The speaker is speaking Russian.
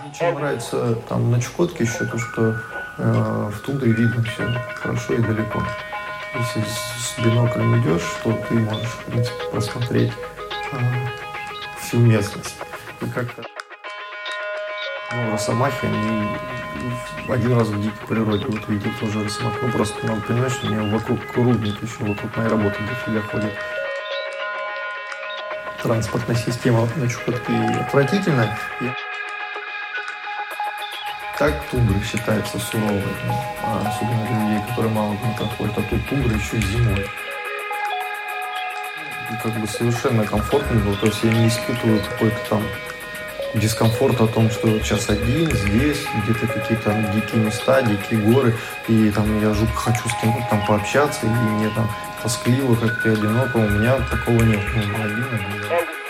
Мне чем нравится там на Чукотке еще то, что э, в тундре видно все хорошо и далеко. Если с, биноклем идешь, то ты можешь, в принципе, просмотреть э, всю местность. И как-то ну, росомахи, они один раз в дикой природе вот видел тоже росомах. Ну, просто надо понимать, что у меня вокруг рудник еще, вокруг моей работы дофига ходит. Транспортная система на Чукотке отвратительная. И так тундра считается суровой, а особенно для людей, которые мало не проходят, а тут тундра еще зимой. И как бы совершенно комфортно было, то есть я не испытываю какой-то там дискомфорт о том, что сейчас один, здесь, где-то какие-то дикие места, дикие горы, и там я жутко хочу с кем-то там пообщаться, и мне там тоскливо, как-то одиноко, у меня такого нет. Ну, один, один.